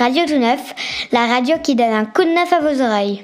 Radio Tout Neuf, la radio qui donne un coup de neuf à vos oreilles.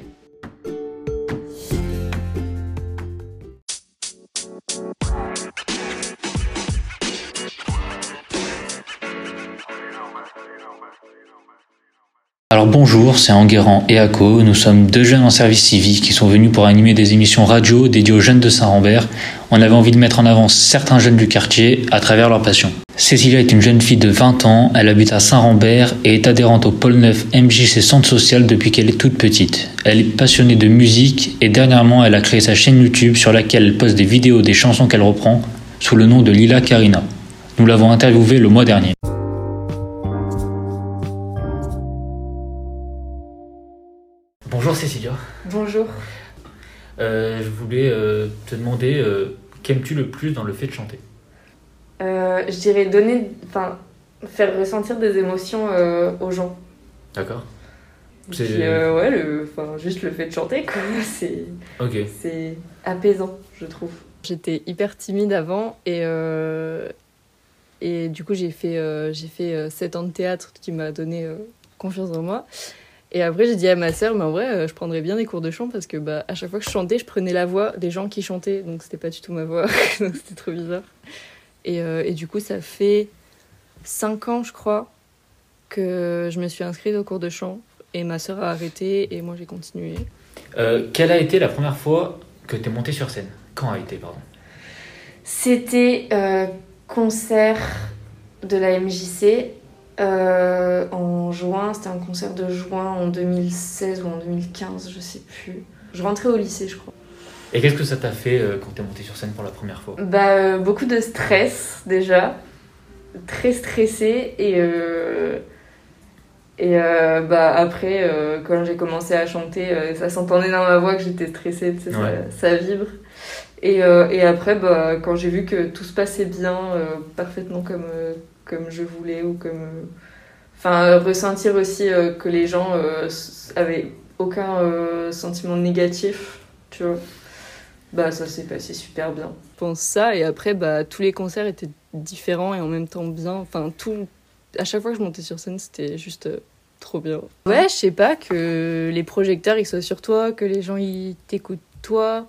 Alors bonjour, c'est Enguerrand et Ako. Nous sommes deux jeunes en service civique qui sont venus pour animer des émissions radio dédiées aux jeunes de Saint-Rambert. On avait envie de mettre en avant certains jeunes du quartier à travers leur passion. Cécilia est une jeune fille de 20 ans, elle habite à Saint-Rambert et est adhérente au pôle 9 MJC Centre Social depuis qu'elle est toute petite. Elle est passionnée de musique et dernièrement elle a créé sa chaîne YouTube sur laquelle elle poste des vidéos des chansons qu'elle reprend sous le nom de Lila Karina. Nous l'avons interviewée le mois dernier. Bonjour Cécilia. Bonjour. Euh, je voulais euh, te demander euh, qu'aimes-tu le plus dans le fait de chanter? Euh, je dirais donner, enfin, faire ressentir des émotions euh, aux gens. D'accord. C'est- euh, ouais, le, enfin, juste le fait de chanter, quoi, c'est, Ok. c'est apaisant, je trouve. J'étais hyper timide avant et, euh, et du coup j'ai fait, euh, j'ai fait euh, 7 ans de théâtre qui m'a donné euh, confiance en moi. Et après j'ai dit à ma sœur, mais en vrai euh, je prendrais bien des cours de chant parce que bah, à chaque fois que je chantais, je prenais la voix des gens qui chantaient, donc c'était pas du tout ma voix, donc c'était trop bizarre. Et, euh, et du coup ça fait 5 ans je crois que je me suis inscrite au cours de chant et ma sœur a arrêté et moi j'ai continué. Euh, quelle a été la première fois que tu es montée sur scène? Quand a été, pardon? C'était euh, concert de la MJC euh, en juin, c'était un concert de juin en 2016 ou en 2015, je sais plus. Je rentrais au lycée, je crois. Et qu'est-ce que ça t'a fait euh, quand tu es montée sur scène pour la première fois? Bah, euh, beaucoup de stress déjà, très stressée et euh, et bah après quand j'ai commencé à chanter, ça s'entendait dans ma voix que j'étais stressée, tu sais, ça- Ouais. ça, vibre. Et, et après bah quand j'ai vu que tout se passait bien, parfaitement comme comme je voulais ou comme enfin ressentir aussi que les gens avaient aucun sentiment négatif, tu vois. Bah ça s'est passé super bien. Je pense ça et après bah tous les concerts étaient différents et en même temps bien. Enfin tout à chaque fois que je montais sur scène c'était juste euh, trop bien. Ouais je sais pas que les projecteurs ils soient sur toi que les gens ils t'écoutent toi.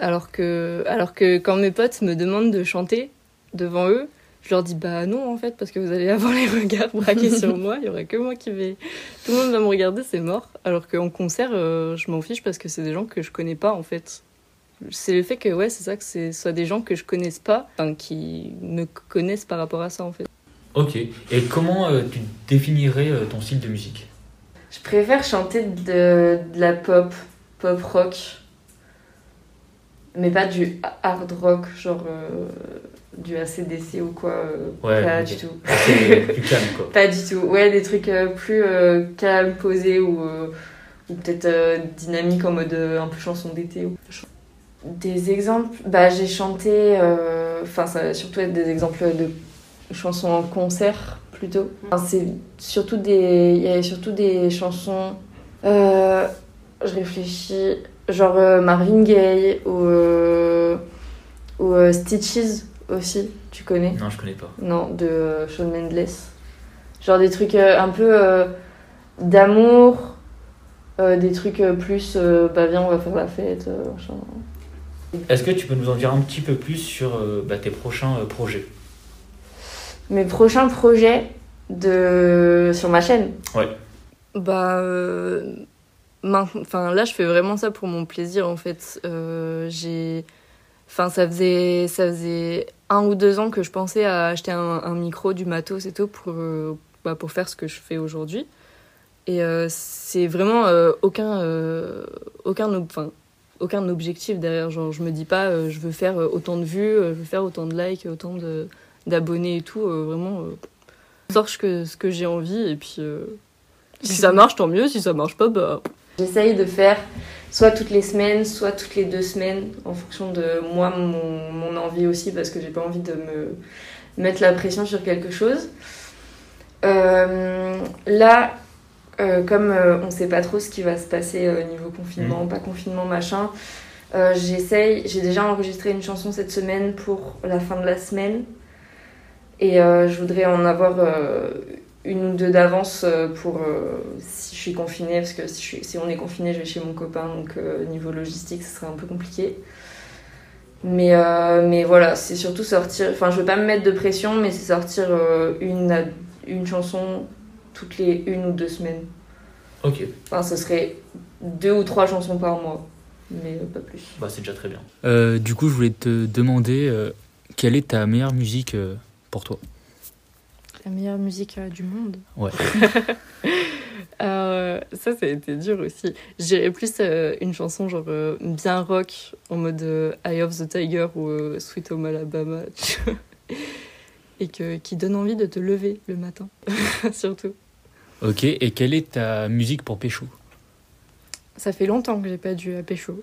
Alors que alors que quand mes potes me demandent de chanter devant eux je leur dis bah non en fait parce que vous allez avoir les regards braqués sur moi il y aura que moi qui vais tout le monde va me regarder c'est mort. Alors qu'en concert euh, je m'en fiche parce que c'est des gens que je connais pas en fait c'est le fait que ouais c'est ça que ce soit des gens que je connaisse pas enfin qui me connaissent par rapport à ça en fait Ok. Et comment euh, tu définirais euh, ton style de musique? Je préfère chanter de, de la pop, pop rock, mais pas du hard rock, genre euh, du ACDC ou quoi. Ouais, pas du tout. C'est plus calme, quoi. Pas du tout. Ouais, des trucs plus euh, calmes, posés ou, euh, ou peut-être euh, dynamiques en mode un peu chanson d'été. ou- Des exemples Bah, j'ai chanté. euh, Enfin, ça va surtout être des exemples de chansons en concert plutôt. Enfin, c'est surtout des. Il y avait surtout des chansons. euh, je réfléchis. Genre euh, Marvin Gaye ou, euh, ou Stitches aussi, tu connais? Non, je connais pas. non, de Shawn Mendes. Genre des trucs un peu d'amour, des trucs plus, bah viens, on va faire la fête. machin. Est-ce que tu peux nous en dire un petit peu plus sur euh, bah, tes prochains euh, projets? Mes prochains projets de... sur ma chaîne? bah euh, enfin là je fais vraiment ça pour mon plaisir en fait. Euh, j'ai enfin ça faisait ça faisait un ou deux ans que je pensais à acheter un, un micro du matos et tout pour euh, bah, pour faire ce que je fais aujourd'hui. Et euh, c'est vraiment euh, aucun euh, aucun enfin aucun objectif derrière. Genre je me dis pas euh, je veux faire euh, autant de vues euh, je veux faire autant de likes autant d'abonnés et tout vraiment je que ce que j'ai envie et puis si ça marche tant mieux. Si ça marche pas bah. J'essaye de faire soit toutes les semaines, soit toutes les deux semaines, en fonction de moi, mon, envie aussi, parce que j'ai pas envie de me mettre la pression sur quelque chose. Là, euh, comme euh, on sait pas trop ce qui va se passer euh, niveau confinement, pas confinement, machin, euh, j'essaye, j'ai déjà enregistré une chanson cette semaine pour la fin de la semaine. Et je voudrais en avoir une ou deux d'avance pour si je suis confinée, parce que si, je suis- si on est confiné, je vais chez mon copain, donc niveau logistique, ce serait un peu compliqué. Mais, mais voilà, c'est surtout sortir. Enfin, je veux pas me mettre de pression, mais c'est sortir une, une chanson toutes les une ou deux semaines. Ok, Enfin, ce serait deux ou trois chansons par mois, mais pas plus. bah, c'est déjà très bien. Euh, du coup, je voulais te demander euh, quelle est ta meilleure musique euh, pour toi? La meilleure musique euh, du monde? Ouais. Alors, euh, ça, ça a été dur aussi. J'irais plus euh, une chanson genre euh, bien rock, en mode euh, Eye of the Tiger ou euh, Sweet Home Alabama, tu vois. Et que, qui donne envie de te lever le matin, surtout. Ok, et quelle est ta musique pour pécho? Ça fait longtemps que j'ai pas dû à pécho.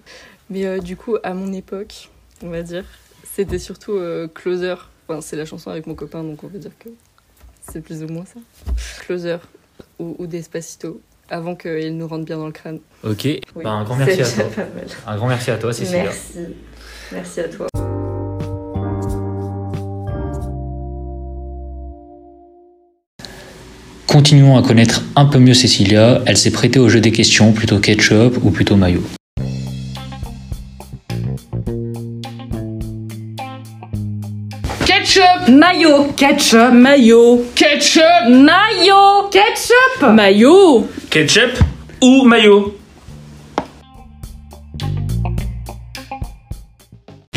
Mais euh, du coup, à mon époque, on va dire, c'était surtout euh, Closer. Enfin, c'est la chanson avec mon copain, donc on va dire que c'est plus ou moins ça. Closer ou, ou Despacito, avant qu'il nous rentre bien dans le crâne. Ok, Oui, Bah, un grand merci à toi. Un grand merci à toi, Cécilia. Merci. Merci à toi. Continuons à connaître un peu mieux Cécilia. Elle s'est prêtée au jeu des questions, plutôt ketchup ou plutôt maillot. Ketchup Maillot. Ketchup Maillot. Ketchup Maillot. Ketchup Maillot. Ketchup ou maillot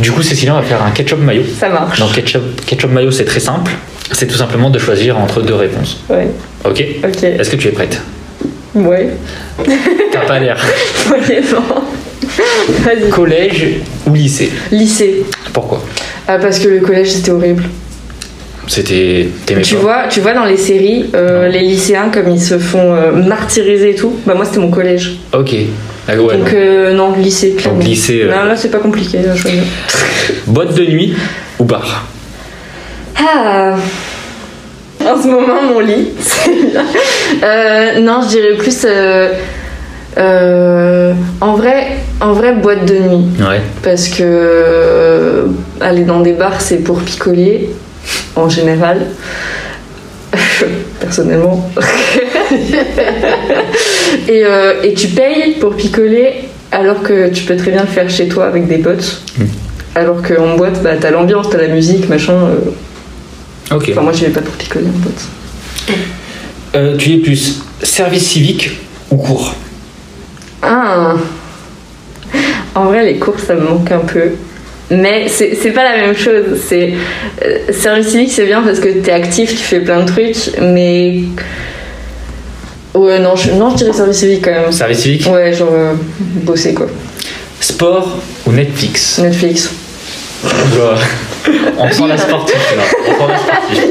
Du coup, Cécilia, on va faire un ketchup maillot. Ça marche. Donc ketchup, ketchup maillot, c'est très simple. C'est tout simplement de choisir entre deux réponses. Ouais, Ok ok. Est-ce que tu es prête? Ouais. T'as pas l'air. Vas-y. Collège ou lycée? Lycée. Pourquoi? Ah, parce que le collège, c'était horrible. C'était. Tu pas vois, tu vois dans les séries, euh, les lycéens, comme ils se font euh, martyriser et tout, bah moi c'était mon collège. Ok. Ah ouais, Donc euh, non, lycée, clairement. donc lycée. Non, là c'est pas compliqué à choisir. boîte de nuit ou bar? Ah En ce moment, mon lit. Euh, non, je dirais plus. euh, euh, en, vrai, en vrai, boîte de nuit. Ouais. Parce que aller dans des bars, c'est pour picoler, en général. Personnellement. et, et tu payes pour picoler alors que tu peux très bien le faire chez toi avec des potes. Mm. Alors qu'en boîte, bah, t'as l'ambiance, t'as la musique, machin. Ok. Enfin, moi, j'y vais pas pour picoler en boîte. Euh, tu es plus service civique ou cours Ah En vrai, les cours, ça me manque un peu. Mais c'est c'est pas la même chose. C'est euh, service civique, c'est bien parce que t'es actif, tu fais plein de trucs, mais ouais non, je, non, je dirais service civique quand même. Service civique Ouais, genre euh, bosser quoi. Sport ou Netflix Netflix. On sent la sportive là. On sent la sportive.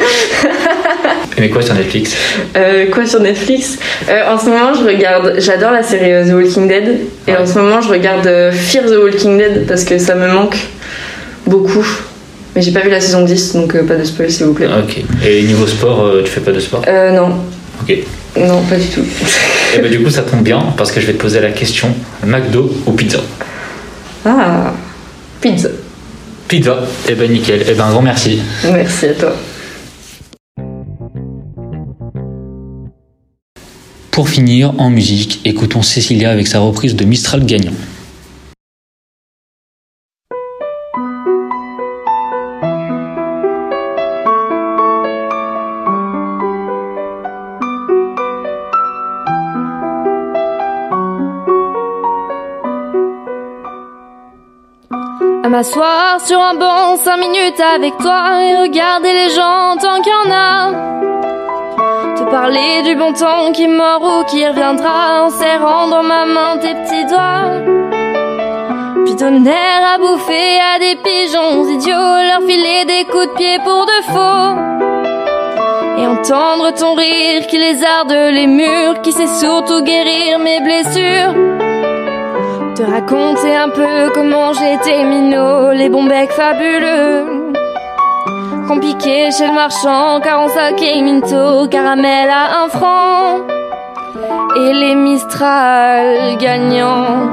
Mais quoi sur Netflix? Euh, quoi sur Netflix? Euh, En ce moment, je regarde. J'adore la série euh, The Walking Dead. Et Ouais. en ce moment, je regarde Fear the Walking Dead parce que ça me manque beaucoup. Mais j'ai pas vu la saison 10, donc euh, pas de spoil s'il vous plaît. Ok. Et niveau sport, euh, tu fais pas de sport? Euh, non. Ok. Non, pas du tout. Et bah du coup ça tombe bien parce que je vais te poser la question McDo ou pizza? Ah, pizza. Pizza. Et ben nickel. Et ben un grand merci. Merci à toi. Pour finir, en musique, écoutons Cécilia avec sa reprise de Mistral gagnant. M'asseoir sur un banc cinq minutes avec toi et regarder les gens tant qu'il y en a. Te parler du bon temps qui mort ou qui reviendra en serrant dans ma main tes petits doigts. Puis donner à bouffer à des pigeons idiots, leur filer des coups de pied pour de faux. Et entendre ton rire qui lézarde les murs, qui sait surtout guérir mes blessures. Te raconter un peu comment j'étais minot, les bons becs fabuleux. Piquait chez le marchand, car on saquait minto, caramel à un franc. Et les Mistral gagnants.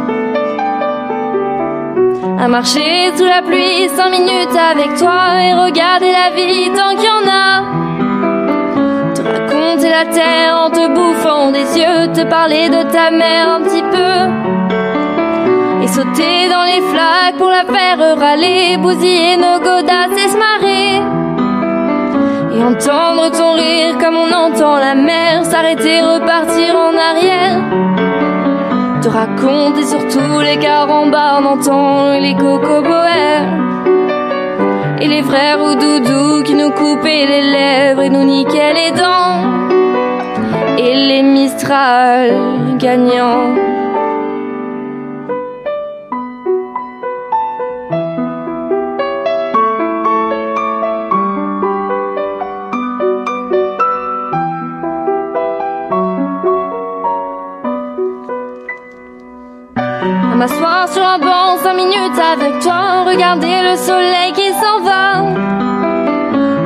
À marcher sous la pluie cinq minutes avec toi et regarder la vie tant qu'il y en a. Te raconter la terre en te bouffant des yeux, te parler de ta mère un petit peu. Sauter dans les flaques pour la faire râler, bousiller nos godasses et se marrer. Et entendre ton rire comme on entend la mer, s'arrêter, repartir en arrière. Te raconter surtout les carambars d'antan et les cocoboères. Et les frères ou doudou qui nous coupaient les lèvres et nous niquaient les dents. Et les Mistral gagnants. M'asseoir sur un banc cinq minutes avec toi, regarder le soleil qui s'en va.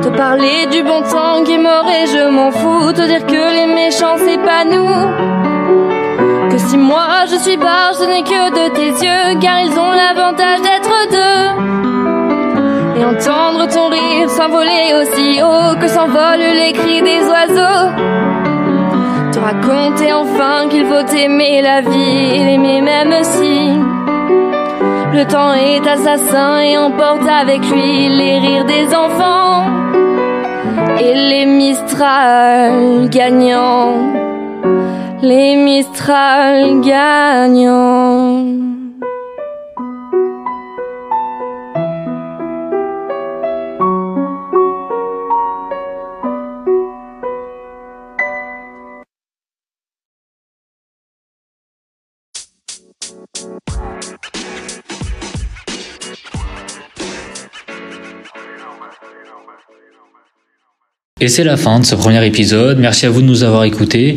Te parler du bon temps qui mort et je m'en fous, te dire que les méchants c'est pas nous. Que si moi je suis barge, ce n'est que de tes yeux, car ils ont l'avantage d'être deux. Et entendre ton rire s'envoler aussi haut que s'envolent les cris des oiseaux. Te raconter enfin qu'il faut aimer la vie et l'aimer même si le temps est assassin et emporte avec lui les rires des enfants et les Mistral gagnants, les Mistral gagnants. Et c'est la fin de ce premier épisode. Merci à vous de nous avoir écoutés.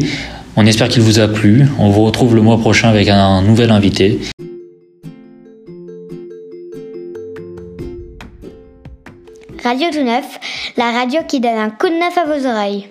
On espère qu'il vous a plu. On vous retrouve le mois prochain avec un nouvel invité. Radio Tout Neuf, la radio qui donne un coup de neuf à vos oreilles.